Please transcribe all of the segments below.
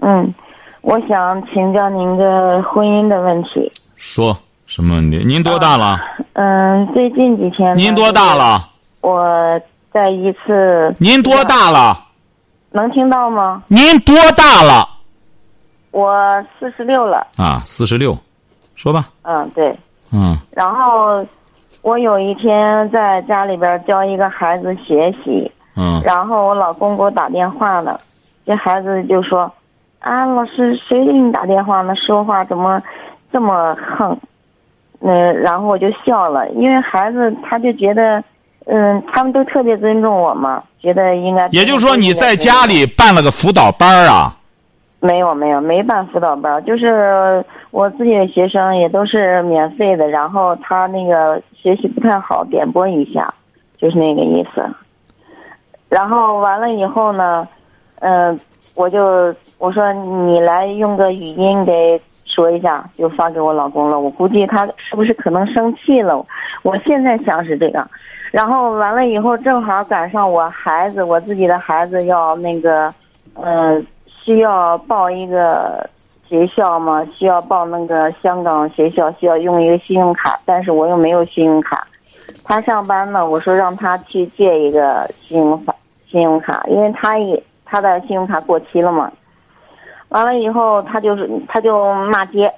嗯，我想请教您个婚姻的问题。说什么问题？您多大了？嗯，最近几天。您多大了？我在一次。您多大了？能听到吗？您多大了？我四十六了。啊，四十六，说吧。嗯，对。嗯。然后，我有一天在家里边教一个孩子学习。嗯。然后我老公给我打电话了，这孩子就说：“啊，老师，谁给你打电话呢？说话怎么这么横？”嗯，然后我就笑了，因为孩子他就觉得，嗯，他们都特别尊重我嘛，觉得应该。也就是说，你在家里办了个辅导班啊？没有，没有，没办辅导班，就是我自己的学生也都是免费的，然后他那个学习不太好，点拨一下，就是那个意思。然后完了以后呢，嗯，我就我说你来用个语音给说一下，就发给我老公了。我估计他是不是可能生气了？我现在想是这个。然后完了以后，正好赶上我孩子，我自己的孩子要那个，嗯，需要报一个学校嘛，需要报那个香港学校，需要用一个信用卡，但是我又没有信用卡。他上班呢，我说让他去借一个信用卡。信用卡，因为他也他的信用卡过期了嘛，完了以后他就是他就骂街，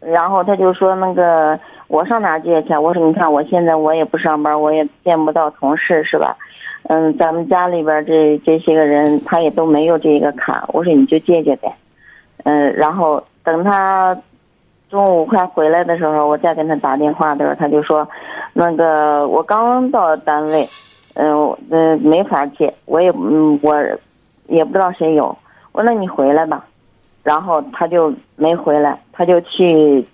然后他就说那个我上哪借去？我说你看我现在我也不上班，我也见不到同事是吧？嗯，咱们家里边这这些个人他也都没有这个卡，我说你就借借呗，嗯，然后等他中午快回来的时候，我再跟他打电话的时候，他就说那个我刚到单位。嗯，嗯，没法借，我也，嗯，我也不知道谁有。我说那你回来吧，然后他就没回来，他就去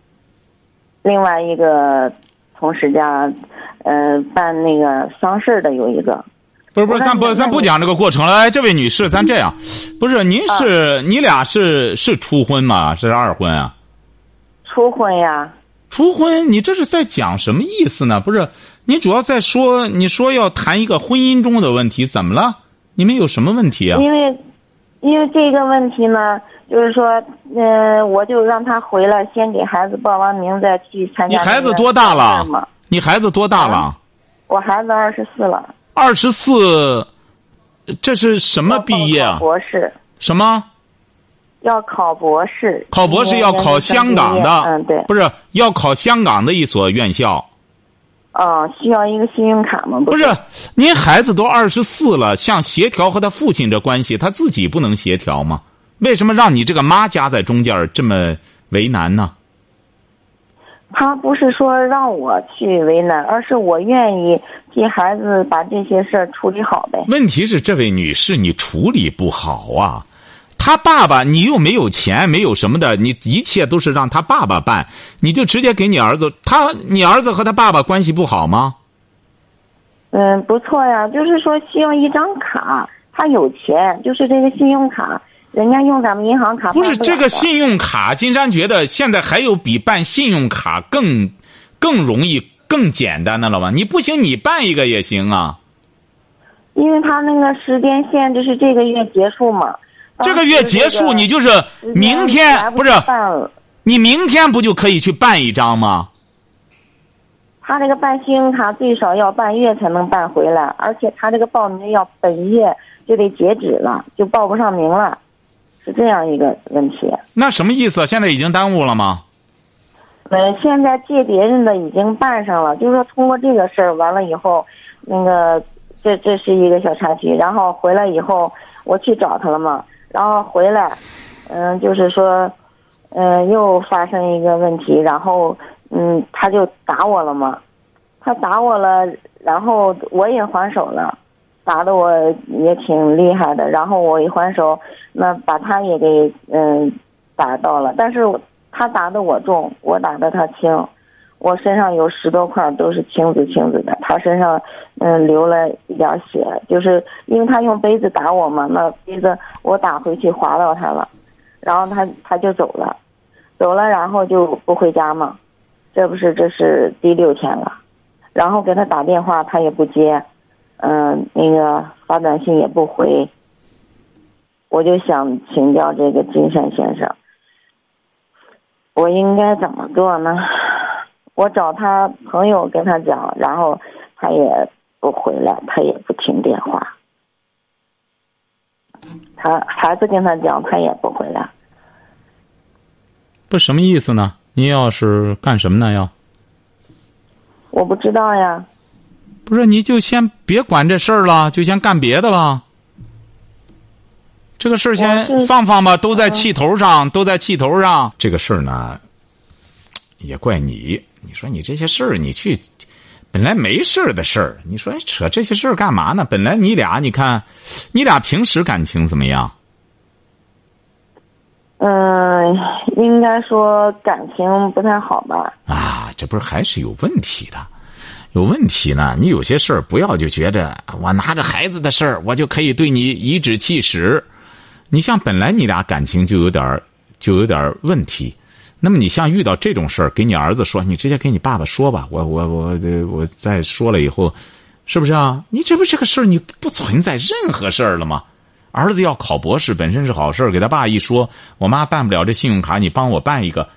另外一个同事家，呃，办那个丧事的有一个。不是不是，咱不咱不讲这个过程了。哎，这位女士，咱这样，不是您是你俩是是初婚吗？是二婚啊？初婚呀。初婚，你这是在讲什么意思呢？不是。你主要在说，你说要谈一个婚姻中的问题，怎么了？你们有什么问题啊？因为，因为这个问题呢，就是说，嗯，我就让他回来，先给孩子报完名，再去参加。你孩子多大了？你孩子多大了？我孩子二十四了。二十四，这是什么毕业啊？博士。什么？要考博士。考博士要考香港的，嗯，对。不是要考香港的一所院校。哦，需要一个信用卡吗？不是，您孩子都二十四了，想协调和他父亲这关系，他自己不能协调吗？为什么让你这个妈夹在中间这么为难呢？他不是说让我去为难，而是我愿意替孩子把这些事儿处理好呗。问题是，这位女士，你处理不好啊。他爸爸，你又没有钱，没有什么的，你一切都是让他爸爸办，你就直接给你儿子。他，你儿子和他爸爸关系不好吗？嗯，不错呀，就是说需要一张卡，他有钱，就是这个信用卡，人家用咱们银行卡不是这个信用卡，金山觉得现在还有比办信用卡更更容易、更简单的了吗？你不行，你办一个也行啊。因为他那个时间限制是这个月结束嘛。这个月结束，你就是明天不是？你明天不就可以去办一张吗？他这个办信用卡最少要半月才能办回来，而且他这个报名要本月就得截止了，就报不上名了，是这样一个问题。那什么意思？现在已经耽误了吗？嗯，现在借别人的已经办上了，就是说通过这个事儿完了以后，那个这这是一个小插曲，然后回来以后我去找他了嘛。然后回来，嗯，就是说，嗯，又发生一个问题，然后，嗯，他就打我了嘛，他打我了，然后我也还手了，打的我也挺厉害的，然后我一还手，那把他也给嗯打到了，但是他打的我重，我打的他轻，我身上有十多块都是青紫青紫的，他身上嗯流了一点血，就是因为他用杯子打我嘛，那杯子我打回去划到他了，然后他他就走了，走了然后就不回家嘛，这不是这是第六天了，然后给他打电话他也不接。嗯，那个发短信也不回，我就想请教这个金山先生，我应该怎么做呢？我找他朋友跟他讲，然后他也不回来，他也不听电话，他孩子跟他讲，他也不回来。不什么意思呢？您要是干什么呢？要？我不知道呀。不是，你就先别管这事儿了，就先干别的吧。这个事儿先放放吧，都在气头上，都在气头上。这个事儿呢，也怪你。你说你这些事儿，你去本来没事儿的事儿，你说扯这些事儿干嘛呢？本来你俩，你看，你俩平时感情怎么样？嗯，应该说感情不太好吧。啊，这不是还是有问题的。有问题呢？你有些事儿不要就觉着我拿着孩子的事儿，我就可以对你颐指气使。你像本来你俩感情就有点就有点问题，那么你像遇到这种事儿，给你儿子说，你直接给你爸爸说吧。我我我我再说了以后，是不是啊？你这不这个事儿，你不存在任何事儿了吗？儿子要考博士本身是好事儿，给他爸一说，我妈办不了这信用卡，你帮我办一个。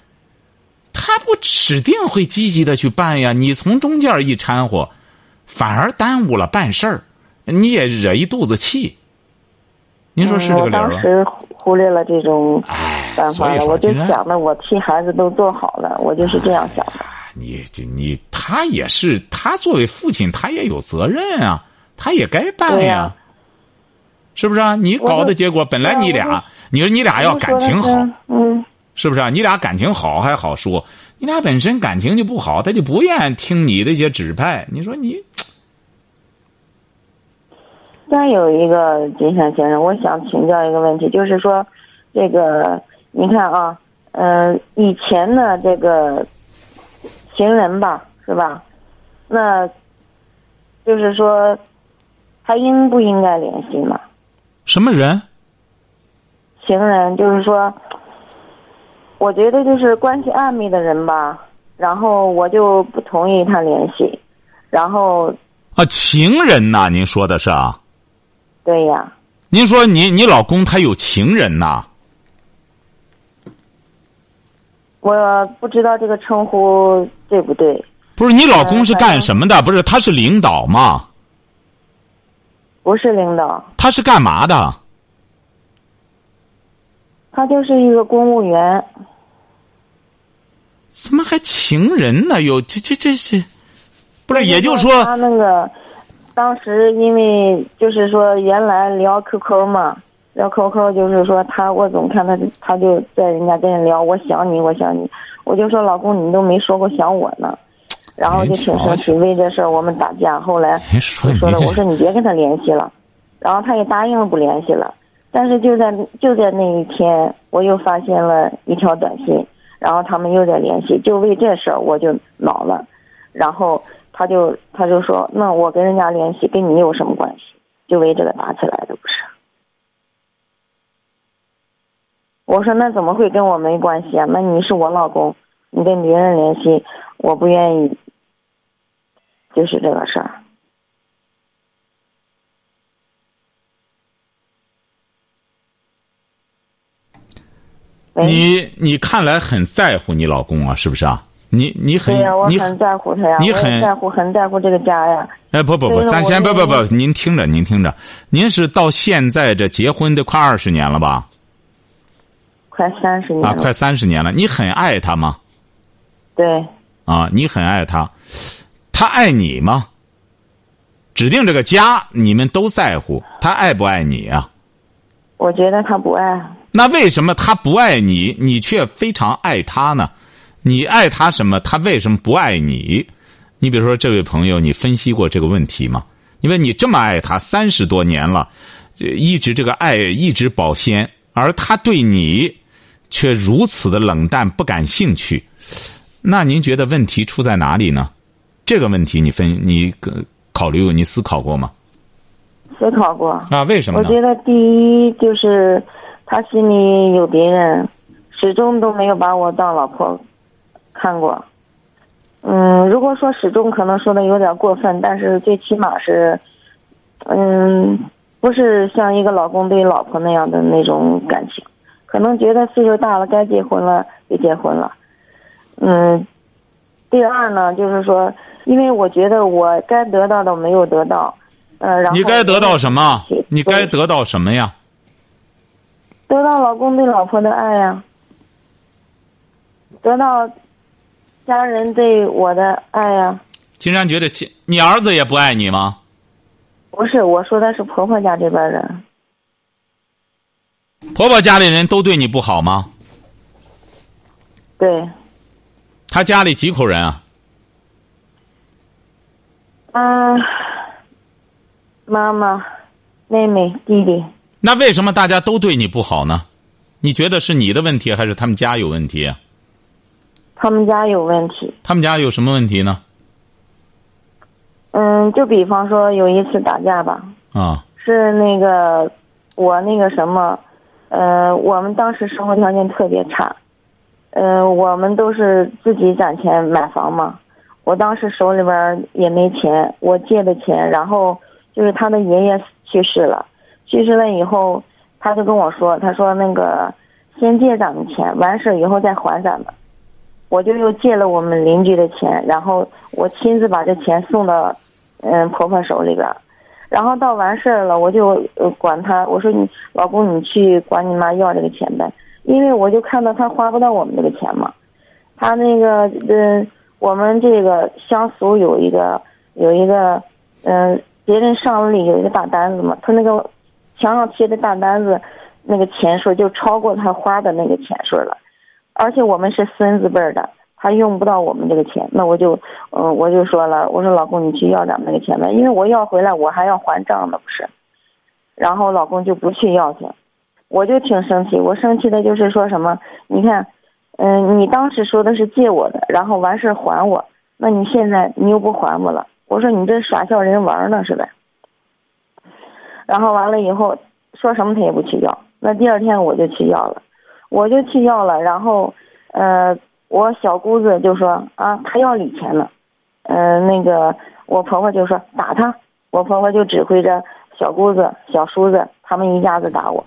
他不指定会积极的去办呀，你从中间一掺和，反而耽误了办事儿，你也惹一肚子气。您说是这个理儿吗？忽略了这种办法了，我就想着我替孩子都做好了，我就是这样想的。你这你他也是他作为父亲，他也有责任啊，他也该办呀，是不是啊？你搞的结果本来你俩，你说你俩要感情好，嗯。是不是啊？你俩感情好还好说，你俩本身感情就不好，他就不愿意听你的一些指派。你说你，再有一个金山先生，我想请教一个问题，就是说，这个你看啊，嗯，以前的这个情人吧，是吧？那，就是说，他应不应该联系呢？什么人？情人，就是说。我觉得就是关系暧昧的人吧，然后我就不同意他联系，然后啊，情人呐，您说的是啊？对呀。您说你你老公他有情人呐？我不知道这个称呼对不对。不是你老公是干什么的？不是他是领导吗？不是领导。他是干嘛的？他就是一个公务员。怎么还情人呢？有这这这是，不是？也就是说，他那个当时因为就是说原来聊 QQ 嘛，聊 QQ 就是说他，我总看他，他就在人家跟人聊，我想你，我想你，我就说老公，你都没说过想我呢，然后就挺生气，为这事儿我们打架。后来说了，我说你别跟他联系了，然后他也答应了不联系了。但是就在就在那一天，我又发现了一条短信，然后他们又在联系，就为这事儿我就恼了，然后他就他就说，那我跟人家联系跟你有什么关系？就为这个打起来的不是？我说那怎么会跟我没关系啊？那你是我老公，你跟别人联系，我不愿意，就是这个事儿。你你看来很在乎你老公啊，是不是啊？你你很你很在乎他呀，你很在乎很在乎这个家呀。哎不不不，咱先不不不，您听着您听着，您是到现在这结婚都快二十年了吧？快三十年啊，快三十年了。你很爱他吗？对。啊，你很爱他，他爱你吗？指定这个家你们都在乎，他爱不爱你啊？我觉得他不爱。那为什么他不爱你，你却非常爱他呢？你爱他什么？他为什么不爱你？你比如说，这位朋友，你分析过这个问题吗？因为你这么爱他三十多年了，一直这个爱一直保鲜，而他对你却如此的冷淡不感兴趣，那您觉得问题出在哪里呢？这个问题你分你考虑过你思考过吗？思考过啊？为什么？我觉得第一就是他心里有别人，始终都没有把我当老婆看过。嗯，如果说始终可能说的有点过分，但是最起码是，嗯，不是像一个老公对老婆那样的那种感情，可能觉得岁数大了该结婚了就结婚了。嗯，第二呢，就是说，因为我觉得我该得到的没有得到。呃，然后你该得到什么？你该得到什么呀？得到老公对老婆的爱呀，得到家人对我的爱呀。金山觉得，亲，你儿子也不爱你吗？不是，我说的是婆婆家这边人。婆婆家里人都对你不好吗？对。他家里几口人啊？嗯。妈妈、妹妹、弟弟，那为什么大家都对你不好呢？你觉得是你的问题，还是他们家有问题？他们家有问题。他们家有什么问题呢？嗯，就比方说有一次打架吧。啊。是那个我那个什么，呃，我们当时生活条件特别差，呃，我们都是自己攒钱买房嘛。我当时手里边也没钱，我借的钱，然后。就是他的爷爷去世了，去世了以后，他就跟我说：“他说那个先借咱们钱，完事以后再还咱们。”我就又借了我们邻居的钱，然后我亲自把这钱送到嗯婆婆手里边，然后到完事儿了，我就管他，我说你老公你去管你妈要这个钱呗，因为我就看到他花不到我们这个钱嘛，他那个嗯我们这个乡俗有一个有一个嗯。别人上里有一个大单子嘛，他那个墙上贴的大单子，那个钱数就超过他花的那个钱数了，而且我们是孙子辈的，他用不到我们这个钱，那我就，嗯，我就说了，我说老公你去要咱们那个钱吧，因为我要回来我还要还账呢不是，然后老公就不去要去，我就挺生气，我生气的就是说什么，你看，嗯，你当时说的是借我的，然后完事还我，那你现在你又不还我了。我说你这耍笑人玩呢是呗，然后完了以后说什么他也不去要，那第二天我就去要了，我就去要了，然后呃我小姑子就说啊他要礼钱了，嗯那个我婆婆就说打他，我婆婆就指挥着小姑子小叔子他们一家子打我，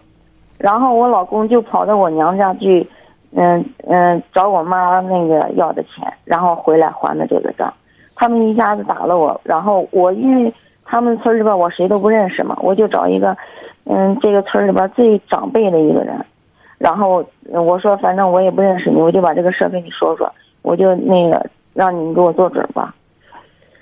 然后我老公就跑到我娘家去，嗯嗯找我妈那个要的钱，然后回来还的这个账。他们一家子打了我，然后我因为他们村里边我谁都不认识嘛，我就找一个，嗯，这个村里边最长辈的一个人，然后我说反正我也不认识你，我就把这个事儿跟你说说，我就那个让你给我做准吧。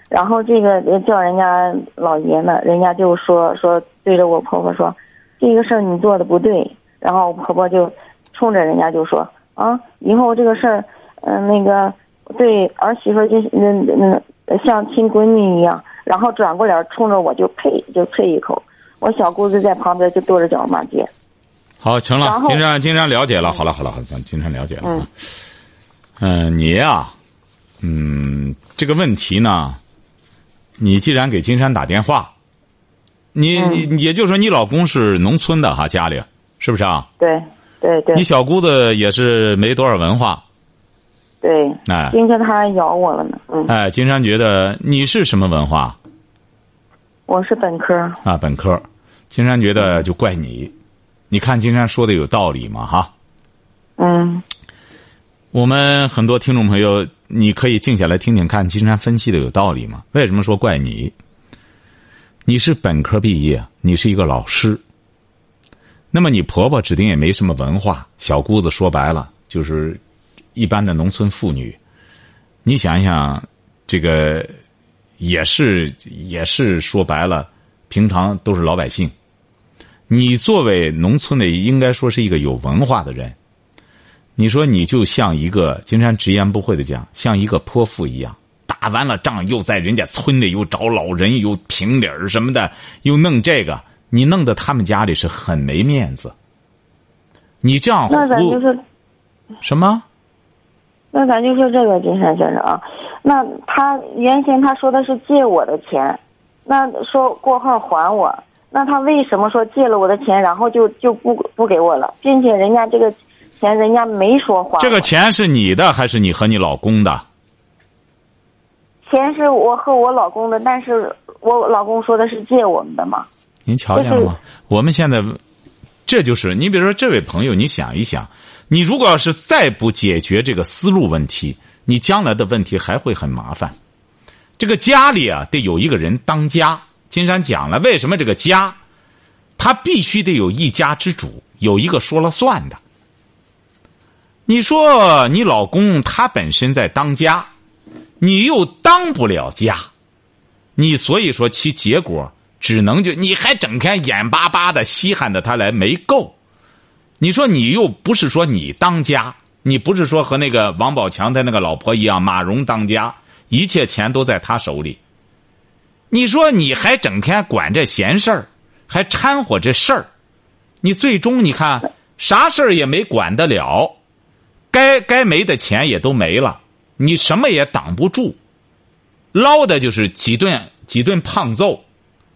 然后这个叫人家老爷呢，人家就说说对着我婆婆说，这个事儿你做的不对，然后我婆婆就冲着人家就说啊，以后这个事儿，嗯，那个。对儿媳妇就那那像亲闺女一样，然后转过脸冲着我就呸就啐一口，我小姑子在旁边就跺着脚骂街。好，行了，金山金山了解了，好了好了好了，咱金山了解了。嗯，嗯，你呀，嗯，这个问题呢，你既然给金山打电话，你你也就是说你老公是农村的哈，家里是不是啊？对对对。你小姑子也是没多少文化。对，哎，今天他还咬我了呢。嗯，哎，金山觉得你是什么文化？我是本科。啊，本科。金山觉得就怪你，你看金山说的有道理吗？哈。嗯。我们很多听众朋友，你可以静下来听听看，金山分析的有道理吗？为什么说怪你？你是本科毕业，你是一个老师。那么你婆婆指定也没什么文化，小姑子说白了就是。一般的农村妇女，你想想，这个也是也是说白了，平常都是老百姓。你作为农村的，应该说是一个有文化的人。你说你就像一个金山直言不讳的讲，像一个泼妇一样，打完了仗，又在人家村里又找老人，又评理儿什么的，又弄这个，你弄得他们家里是很没面子。你这样那咱就是，什么？那咱就说这个金山先生啊，那他原先他说的是借我的钱，那说过后还我，那他为什么说借了我的钱，然后就就不不给我了，并且人家这个钱人家没说还，这个钱是你的还是你和你老公的？钱是我和我老公的，但是我老公说的是借我们的嘛。您瞧见了吗？我们现在，这就是你比如说这位朋友，你想一想，你如果要是再不解决这个思路问题，你将来的问题还会很麻烦。这个家里啊，得有一个人当家。金山讲了，为什么这个家，他必须得有一家之主，有一个说了算的。你说你老公他本身在当家，你又当不了家，你所以说其结果只能就你还整天眼巴巴的稀罕着他来没够。你说你又不是说你当家，你不是说和那个王宝强他那个老婆一样，马蓉当家，一切钱都在他手里。你说你还整天管这闲事儿，还掺和这事儿，你最终你看啥事儿也没管得了，该该没的钱也都没了，你什么也挡不住，捞的就是几顿几顿胖揍，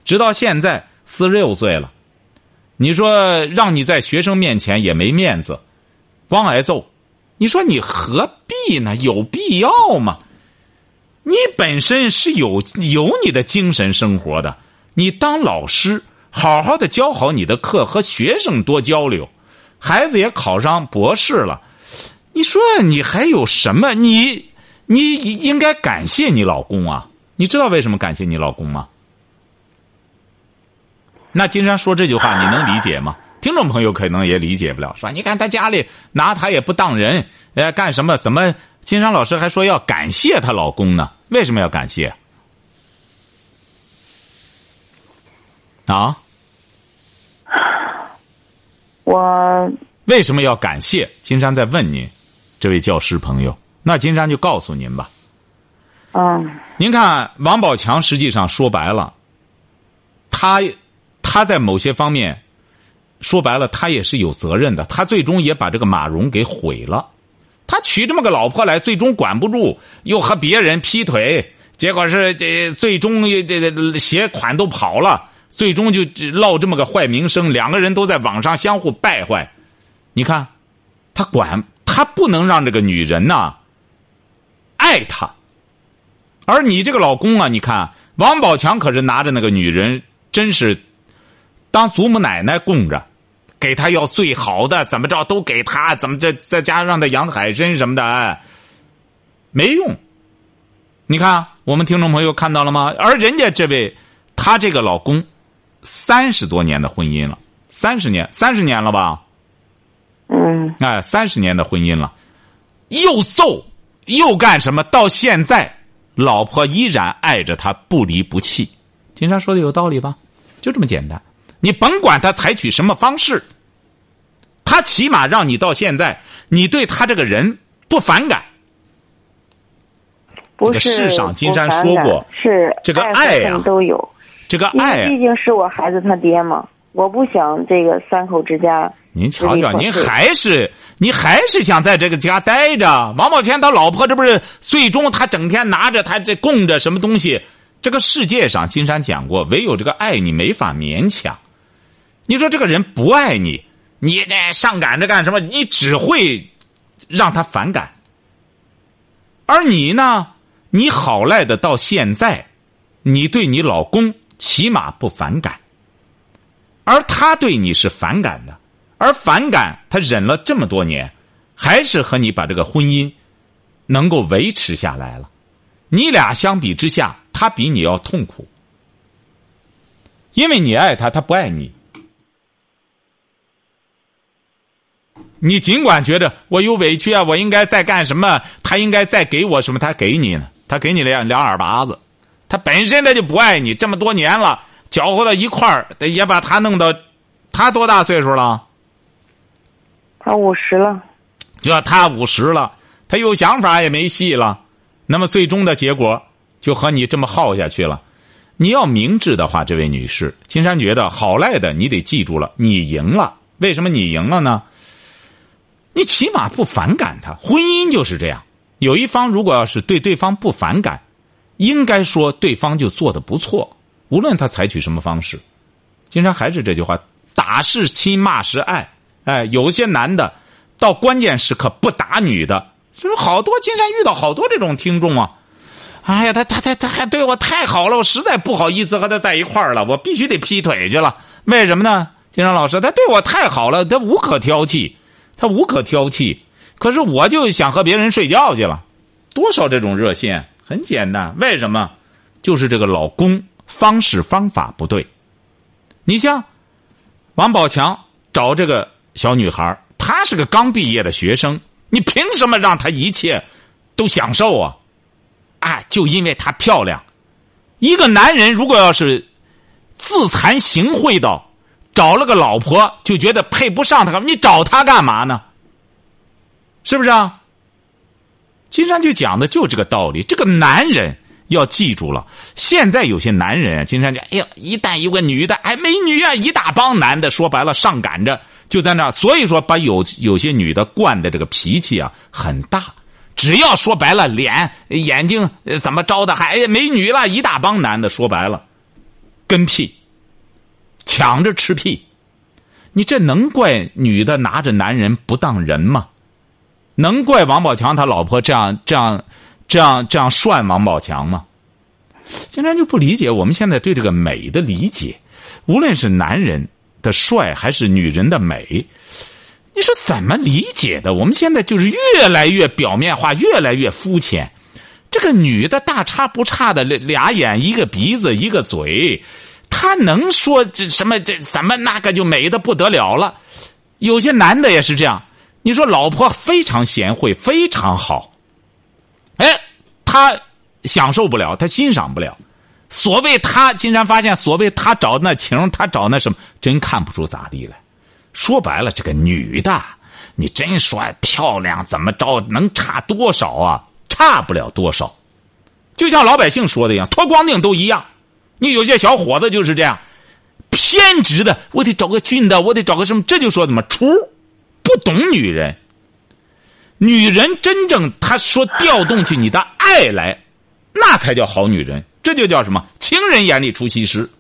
直到现在四十六岁了，你说让你在学生面前也没面子，光挨揍，你说你何必呢？有必要吗？你本身是有有你的精神生活的，你当老师，好好的教好你的课，和学生多交流。孩子也考上博士了，你说你还有什么？你你应该感谢你老公啊！你知道为什么感谢你老公吗？那金山说这句话，你能理解吗？听众朋友可能也理解不了，说你看他家里拿他也不当人，呃，干什么？怎么？金山老师还说要感谢她老公呢？为什么要感谢？啊？我为什么要感谢？金山在问您，这位教师朋友。那金山就告诉您吧。嗯您看，王宝强实际上说白了，他他在某些方面说白了，他也是有责任的。他最终也把这个马蓉给毁了。他娶这么个老婆来，最终管不住，又和别人劈腿，结果是这最终这这鞋款都跑了，最终就落这么个坏名声。两个人都在网上相互败坏。你看，他管他不能让这个女人呐爱他。而你这个老公啊，你看王宝强可是拿着那个女人，真是当祖母奶奶供着，给他要最好的，怎么着都给他，怎么再再加上让他养海参什么的，哎，没用。你看我们听众朋友看到了吗？而人家这位，他这个老公，三十多年的婚姻了，三十年，三十年了吧？嗯哎，三十年的婚姻了，又揍又干什么？到现在，老婆依然爱着他，不离不弃。金山说的有道理吧？就这么简单。你甭管他采取什么方式，他起码让你到现在，你对他这个人不反感。这个不是世上金山说过是这个爱都有，这个爱啊，毕竟是我孩子他爹嘛，我不想这个三口之家。您瞧瞧，您还是您还是想在这个家待着。王宝强他老婆这不是最终他整天拿着他这供着什么东西？这个世界上，金山讲过，唯有这个爱你没法勉强。你说这个人不爱你，你这上赶着干什么？你只会让他反感。而你呢，你好赖的到现在，你对你老公起码不反感，而他对你是反感的。而反感，他忍了这么多年，还是和你把这个婚姻能够维持下来了。你俩相比之下，他比你要痛苦，因为你爱他，他不爱你。你尽管觉得我有委屈啊，我应该再干什么，他应该再给我什么，他给你呢？他给你两两耳巴子，他本身他就不爱你，这么多年了，搅和到一块儿，也把他弄到，他多大岁数了？他五十了，就他五十了，他有想法也没戏了。那么最终的结果，就和你这么耗下去了。你要明智的话，这位女士，金山觉得好赖的，你得记住了，你赢了。为什么你赢了呢？你起码不反感他，婚姻就是这样。有一方如果要是对对方不反感，应该说对方就做的不错，无论他采取什么方式。金山还是这句话：打是亲，骂是爱。哎，有些男的到关键时刻不打女的，就是好多。金山遇到好多这种听众啊。哎呀，他他他他还对我太好了，我实在不好意思和他在一块儿了，我必须得劈腿去了。为什么呢？金山老师，他对我太好了，他无可挑剔，他无可挑剔。可是我就想和别人睡觉去了，多少这种热线，很简单，为什么？就是这个老公方式方法不对。你像王宝强找这个小女孩，她是个刚毕业的学生，你凭什么让她一切都享受啊？啊，就因为她漂亮，一个男人如果要是自惭形秽到找了个老婆就觉得配不上她，你找她干嘛呢？是不是啊？金山就讲的就这个道理。这个男人要记住了，现在有些男人，金山讲，哎呀，一旦有个女的，哎，美女啊，一大帮男的，说白了上赶着就在那，所以说把有有些女的惯的这个脾气啊很大。只要说白了，脸、眼睛怎么着的，还哎美女了，一大帮男的。说白了，跟屁，抢着吃屁，你这能怪女的拿着男人不当人吗？能怪王宝强他老婆这样这样这样这样涮王宝强吗？竟然就不理解我们现在对这个美的理解，无论是男人的帅还是女人的美。你是怎么理解的？我们现在就是越来越表面化，越来越肤浅。这个女的大差不差的俩眼一个鼻子一个嘴，他能说这什么这怎么那个就美的不得了了？有些男的也是这样。你说老婆非常贤惠，非常好，哎，他享受不了，他欣赏不了。所谓他，竟然发现所谓他找那情，他找那什么，真看不出咋地来。说白了，这个女的，你真说漂亮怎么着，能差多少啊？差不了多少。就像老百姓说的一样，脱光腚都一样。你有些小伙子就是这样，偏执的，我得找个俊的，我得找个什么，这就说怎么出，不懂女人。女人真正她说调动起你的爱来，那才叫好女人。这就叫什么？情人眼里出西施。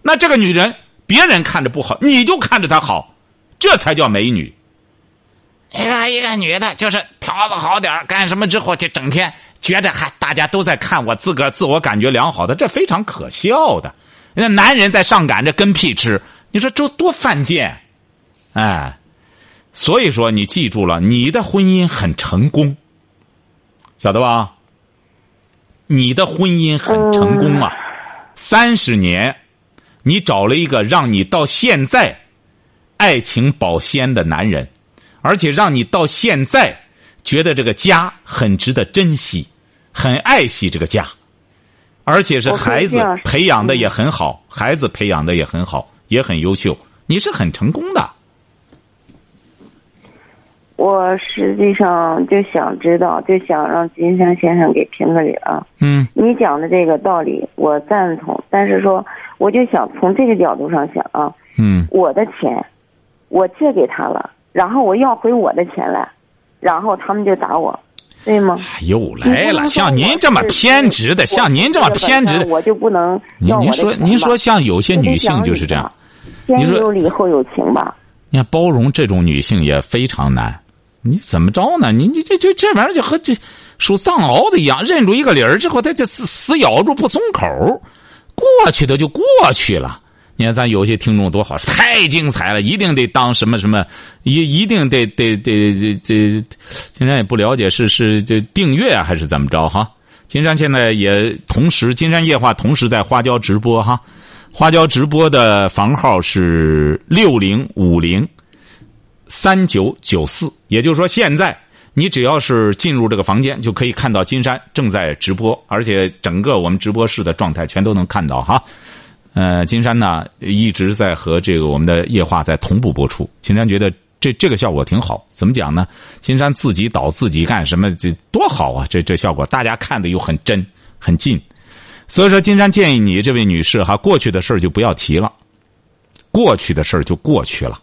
那这个女人。别人看着不好，你就看着她好，这才叫美女。你说一个女的，就是条子好点干什么之后就整天觉得还大家都在看我，自个儿自我感觉良好的，这非常可笑的。那男人在上赶着跟屁吃，你说这多犯贱，哎。所以说，你记住了，你的婚姻很成功，晓得吧？你的婚姻很成功啊，三十年。你找了一个让你到现在爱情保鲜的男人，而且让你到现在觉得这个家很值得珍惜，很爱惜这个家，而且是孩子培养的也很好，孩子培养的也很好，也很优秀，你是很成功的。我实际上就想知道，就想让金山先生给评个理啊。嗯。你讲的这个道理我赞同，但是说。我就想从这个角度上想啊，嗯，我的钱，我借给他了，然后我要回我的钱来，然后他们就打我，对吗？又来了，像您这么偏执的，像您这么偏执的，我就不能您您说，您说像有些女性就是这样，先有理后有情吧？你看包容这种女性也非常难，你怎么着呢？你你这这这玩意儿就和这属藏獒的一样，认住一个理儿之后，他就死死咬住不松口。过去的就过去了。你看，咱有些听众多好，太精彩了，一定得当什么什么，一一定得得得这这。金山也不了解是是这订阅还是怎么着哈。金山现在也同时，金山夜话同时在花椒直播哈。花椒直播的房号是六零五零三九九四，也就是说现在。你只要是进入这个房间，就可以看到金山正在直播，而且整个我们直播室的状态全都能看到哈。呃，金山呢一直在和这个我们的夜话在同步播出。金山觉得这这个效果挺好，怎么讲呢？金山自己导自己干什么，这多好啊！这这效果大家看的又很真，很近。所以说，金山建议你这位女士哈，过去的事儿就不要提了，过去的事儿就过去了。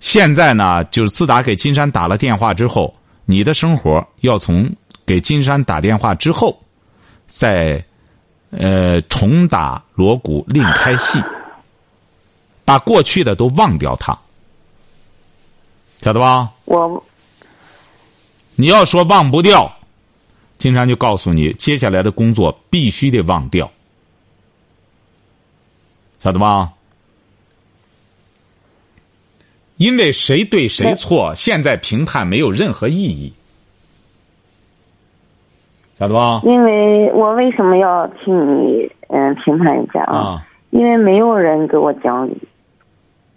现在呢，就是自打给金山打了电话之后，你的生活要从给金山打电话之后，再呃重打锣鼓另开戏，把过去的都忘掉它，晓得吧？我你要说忘不掉，金山就告诉你，接下来的工作必须得忘掉，晓得吧？因为谁对谁错，现在评判没有任何意义，晓得吧？因为我为什么要替你嗯评判一下啊？啊，因为没有人给我讲理，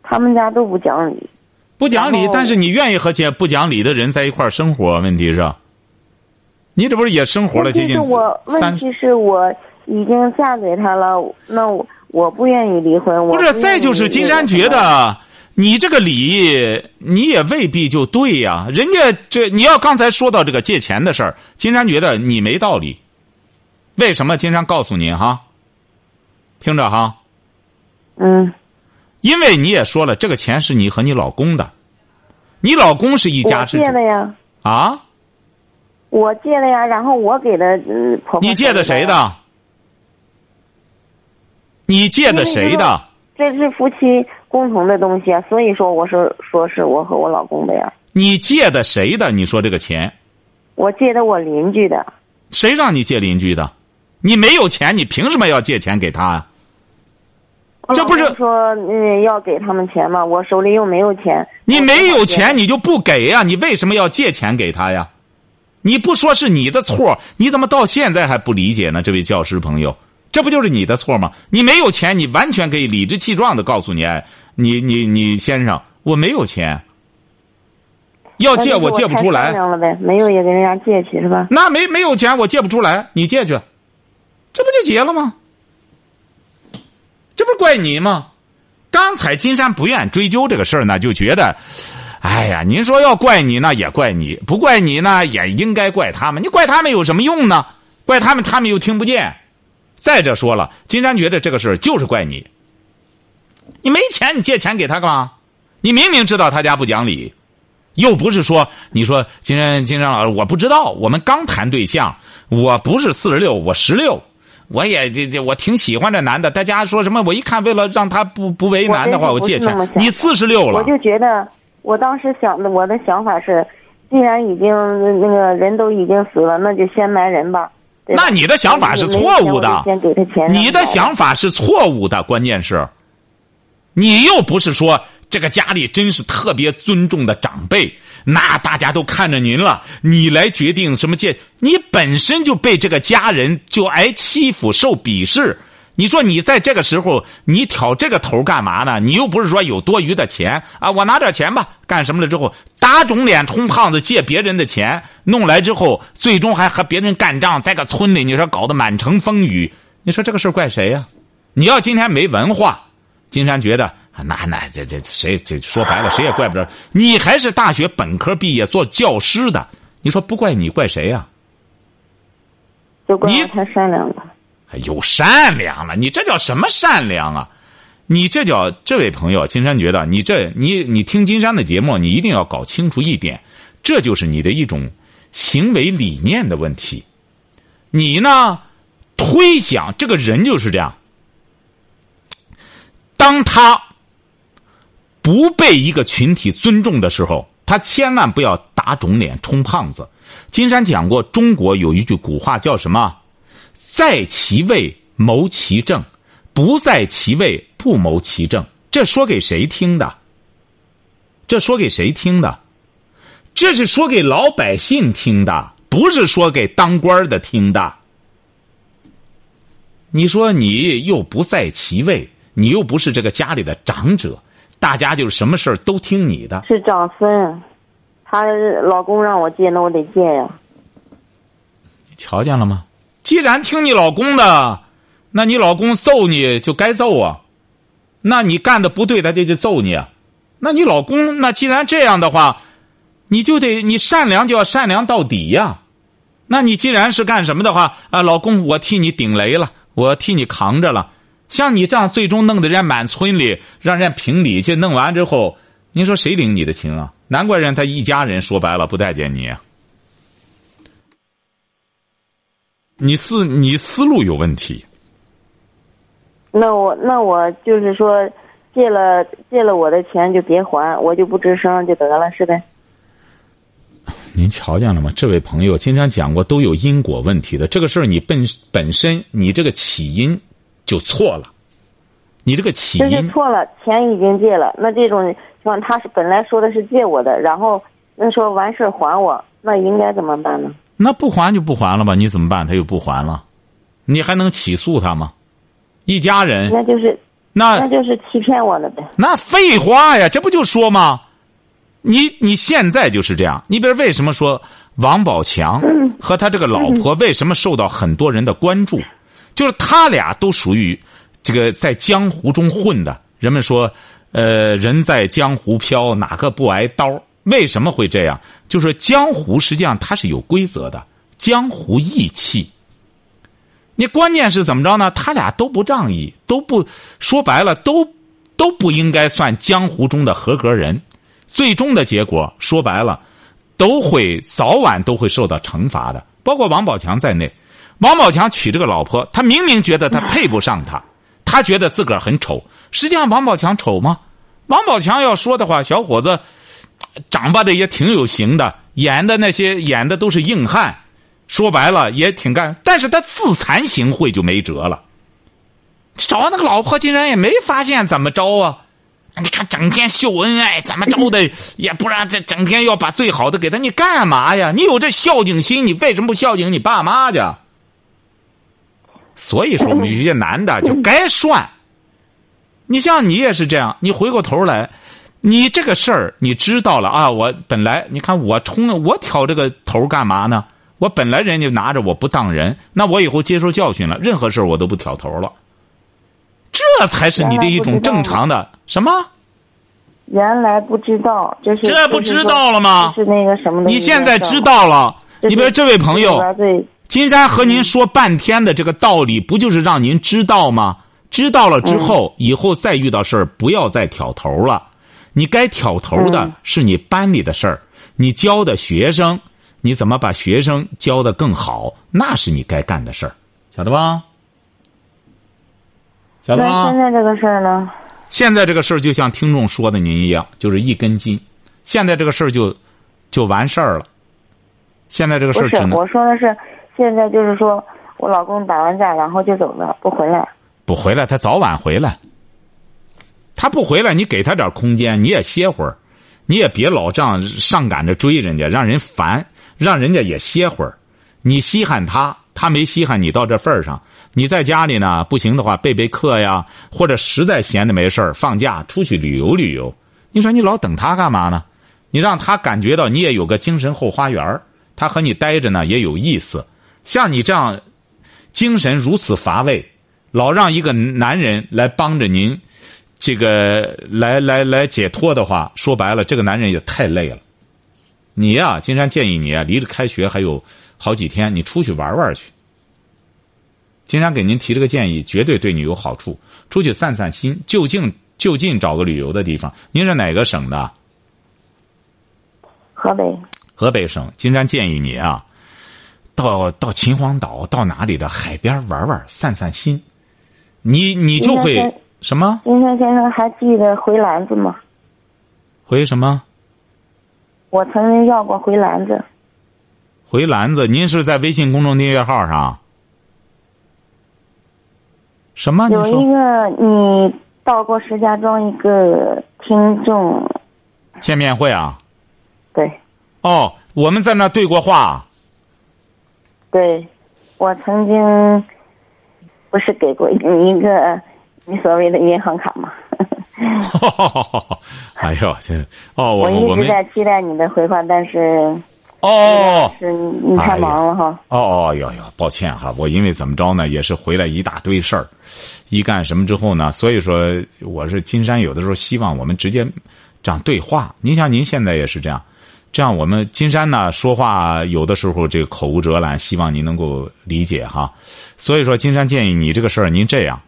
他们家都不讲理。不讲理但是你愿意和些不讲理的人在一块儿生活？问题是，你这不是也生活了接近是我问？题是我已经嫁给他了，那我我不愿意离婚。我不是，再就是金山觉得你这个理，你也未必就对呀、人家这你要刚才说到这个借钱的事儿，金山觉得你没道理。为什么？金山告诉您哈，听着哈，嗯，因为你也说了，这个钱是你和你老公的，你老公是一家我之主借的呀，啊，我借的呀，然后我给的嗯婆婆。你借的谁？的？你借的谁的？这是夫妻共同的东西啊，所以说我是说是我和我老公的呀，你借的谁的？你说这个钱，我借的我邻居的。谁让你借邻居的？你没有钱，你凭什么要借钱给他啊？这不是说嗯要给他们钱吗，我手里又没有钱。你没有钱，你你就不给呀、你为什么要借钱给他呀？你不说是你的错，你怎么到现在还不理解呢？这位教师朋友，这不就是你的错吗？你没有钱，你完全可以理直气壮的告诉你，哎，你你你先生，我没有钱，要借我借不出来，了呗，没有也跟人家借去是吧？那没没有钱我借不出来，你借去，这不就结了吗？这不是怪你吗？刚才金山不愿追究这个事儿呢，就觉得，哎呀，您说要怪你那，也怪你；不怪你呢，也应该怪他们。你怪他们有什么用呢？怪他们，他们又听不见。再者说了，金山觉得这个事儿就是怪你。你没钱，你借钱给他干嘛？你明明知道他家不讲理，又不是说你说金山金山老师，我不知道，我们刚谈对象，我不是四十六，我十六。我也这这，我挺喜欢这男的。大家说什么？我一看，为了让他不不为难的话，我借钱你四十六了我，就觉得，我当时想的，我的想法是，既然已经那个人都已经死了，那就先埋人吧。那你的想法是错误的。你的想法是错误的。关键是，你又不是说这个家里真是特别尊重的长辈，那大家都看着您了，你来决定什么借。你本身就被这个家人就挨欺负、受鄙视。你说你在这个时候你挑这个头干嘛呢？你又不是说有多余的钱。啊，我拿点钱吧，干什么了之后打肿脸充胖子借别人的钱，弄来之后最终还和别人干仗，在个村里你说搞得满城风雨，你说这个事儿怪谁呀、你要今天没文化，金山觉得啊那那这这谁这说白了谁也怪不着你，还是大学本科毕业做教师的，你说不怪你怪谁呀、你就怪我太善良了。有善良了，你这叫什么善良啊？你这叫这位朋友，金山觉得你这你你听金山的节目，你一定要搞清楚一点，这就是你的一种行为理念的问题。你呢，推想这个人就是这样，当他不被一个群体尊重的时候，他千万不要打肿脸充胖子。金山讲过，中国有一句古话叫什么？在其位谋其政，不在其位不谋其政。这说给谁听的？这说给谁听的？这是说给老百姓听的，不是说给当官的听的。你说你又不在其位，你又不是这个家里的长者，大家就是什么事儿都听你的。是长孙，她老公让我借，那我得借呀。你瞧见了吗？既然听你老公的，那你老公揍你就该揍啊。那你干的不对，他就就揍你啊。那你老公，那既然这样的话，你就得你善良就要善良到底呀、那你既然是干什么的话啊，老公，我替你顶雷了，我替你扛着了。像你这样，最终弄得人家满村里让人家评理去，弄完之后，您说谁领你的情啊？难怪人他一家人说白了不待见你。你思你思路有问题。那我那我就是说，借了借了我的钱就别还，我就不吱声就得了，是呗？您瞧见了吗？这位朋友经常讲过，都有因果问题的。这个事儿你本本身你这个起因就错了，你这个起因就是错了，钱已经借了。那这种情况，他是本来说的是借我的，然后那说完事儿还我，那应该怎么办呢？那不还就不还了吧？你怎么办？他又不还了，你还能起诉他吗？一家人，那就是那那就是欺骗我了呗。那废话呀，这不就说吗？你你现在就是这样。你比如为什么说王宝强和他这个老婆为什么受到很多人的关注？就是他俩都属于这个在江湖中混的。人们说，呃，人在江湖飘，哪个不挨刀？为什么会这样？就是江湖实际上它是有规则的，江湖义气。你关键是怎么着呢？他俩都不仗义，都不说白了，都都不应该算江湖中的合格人。最终的结果说白了，都会早晚都会受到惩罚的，包括王宝强在内。王宝强娶这个老婆，他明明觉得他配不上她，他觉得自个儿很丑。实际上，王宝强丑吗？王宝强要说的话，小伙子长吧的也挺有型的，演的那些演的都是硬汉。说白了也挺干，但是他自惭形秽就没辙了。找那个老婆竟然也没发现怎么着啊？你看整天秀恩爱，怎么着的也不让这整天要把最好的给他，你干嘛呀？你有这孝敬心，你为什么不孝敬你爸妈去？所以说，我们有些男的就该涮。你像你也是这样，你回过头来，你这个事儿你知道了啊？我本来你看我冲我挑这个头干嘛呢？我本来人家拿着我不当人，那我以后接受教训了，任何事我都不挑头了。这才是你的一种正常的什么？原来不知道，就是这不知道了吗？是那个什么？你现在知道了。你比如这位朋友，金山和您说半天的这个道理，不就是让您知道吗？知道了之后，以后再遇到事儿，不要再挑头了。你该挑头的是你班里的事儿，你教的学生。你怎么把学生教的更好？那是你该干的事儿，晓得吧？晓得吧？现在这个事儿呢？现在这个事儿就像听众说的您一样，就是一根筋。现在这个事儿就就完事儿了。现在这个事儿只能我说的是，现在就是说我老公打完架然后就走了，不回来。不回来，他早晚回来。他不回来，你给他点空间，你也歇会儿，你也别老这样上赶着追人家，让人烦。让人家也歇会儿，你稀罕他，他没稀罕你到这份儿上。你在家里呢，不行的话备备课呀，或者实在闲的没事儿，放假出去旅游旅游。你说你老等他干嘛呢？你让他感觉到你也有个精神后花园他和你待着呢也有意思。像你这样精神如此乏味，老让一个男人来帮着您，这个来来来解脱的话，说白了，这个男人也太累了。你呀，金山建议你啊，离着开学还有好几天，你出去玩玩去。金山给您提这个建议，绝对对你有好处。出去散散心，就近就近找个旅游的地方。您是哪个省的？河北。河北省，金山建议你啊，到到秦皇岛，到哪里的海边玩玩，散散心。你你就会什么？金山先生还记得回篮子吗？回什么？我曾经要过回篮子，回篮子，您是在微信公众订阅号上？什么？有一个你到过石家庄一个听众见面会啊？对。哦，我们在那对过话。对，我曾经不是给过你一个你所谓的银行卡吗？哎呦，这哦，我我一直在期待你的回话，但是哦，是你太忙了哈。哦哦哟哟，抱歉哈，我因为怎么着呢，也是回来一大堆事儿，一干什么之后呢，所以说我是金山，有的时候希望我们直接这样对话。您像您现在也是这样，这样我们金山呢说话有的时候这个口无遮拦，希望您能够理解哈。所以说，金山建议你这个事儿，您这样，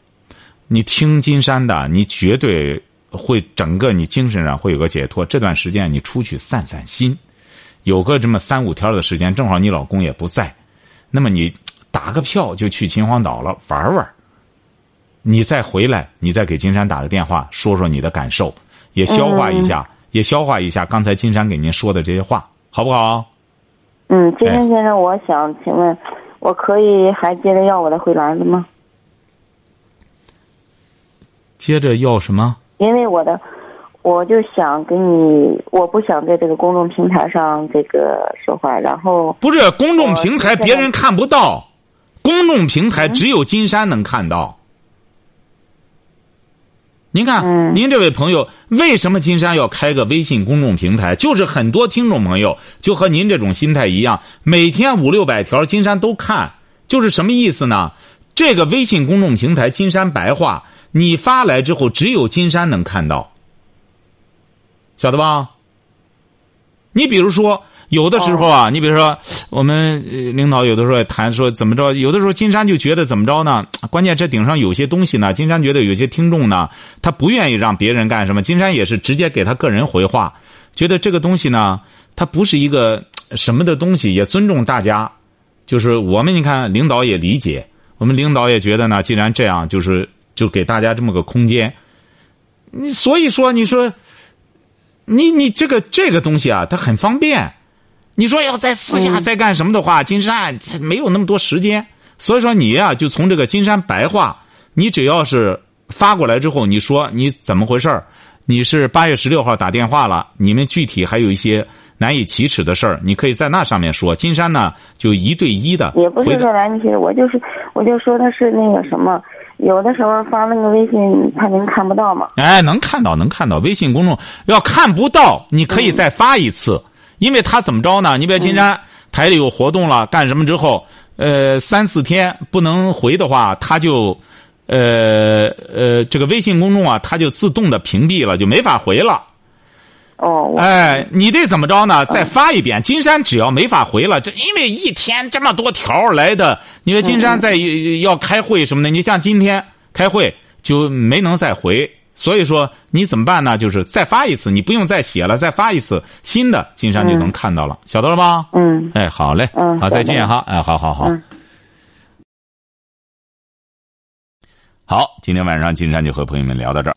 你听金山的，你绝对会整个你精神上会有个解脱。这段时间你出去散散心，有个这么三五天的时间，正好你老公也不在，那么你打个票就去秦皇岛了玩玩。你再回来，你再给金山打个电话，说说你的感受，也消化一下。也消化一下刚才金山给您说的这些话，好不好？嗯，金山先生，我想请问，我可以还接着要我的回蓝子吗？接着要什么？因为我的，我就想给你，我不想在这个公众平台上这个说话，然后不是公众平台，别人看不到，公众平台只有金山能看到。您看，您这位朋友，为什么金山要开个微信公众平台？就是很多听众朋友就和您这种心态一样，每天五六百条，金山都看。就是什么意思呢？这个微信公众平台，金山白话，你发来之后，只有金山能看到，晓得吧？你比如说。有的时候啊，你比如说，我们领导有的时候也谈说怎么着，有的时候金山就觉得怎么着呢？关键这顶上有些东西呢，金山觉得有些听众呢，他不愿意让别人干什么，金山也是直接给他个人回话，觉得这个东西呢，它不是一个什么的东西，也尊重大家，就是我们你看领导也理解，我们领导也觉得呢，既然这样，就是就给大家这么个空间，你所以说你说，你你这个这个东西啊，它很方便。你说要在私下再干什么的话，金山没有那么多时间。所以说你呀，就从这个金山白话，你只要是发过来之后，你说你怎么回事儿你是八月十六号打电话了，你们具体还有一些难以启齿的事儿，你可以在那上面说。金山呢，就一对一的。也不是说难以启齿，我就是我就说他是那个什么，有的时候发那个微信，他您看不到吗？哎，能看到，能看到。微信公众要看不到，你可以再发一次。因为他怎么着呢？你比如金山台里有活动了，干什么之后，呃，三四天不能回的话，他就，呃呃，这个微信公众啊，他就自动的屏蔽了，就没法回了。哦。哎，你得怎么着呢？再发一遍。金山只要没法回了，这因为一天这么多条来的，因为金山在要开会什么的，你像今天开会就没能再回。所以说你怎么办呢？就是再发一次，你不用再写了，再发一次新的，金山就能看到了，晓得了吗？嗯。哎，好嘞。嗯。好，再见哈。哎，好好好。好，今天晚上金山就和朋友们聊到这儿。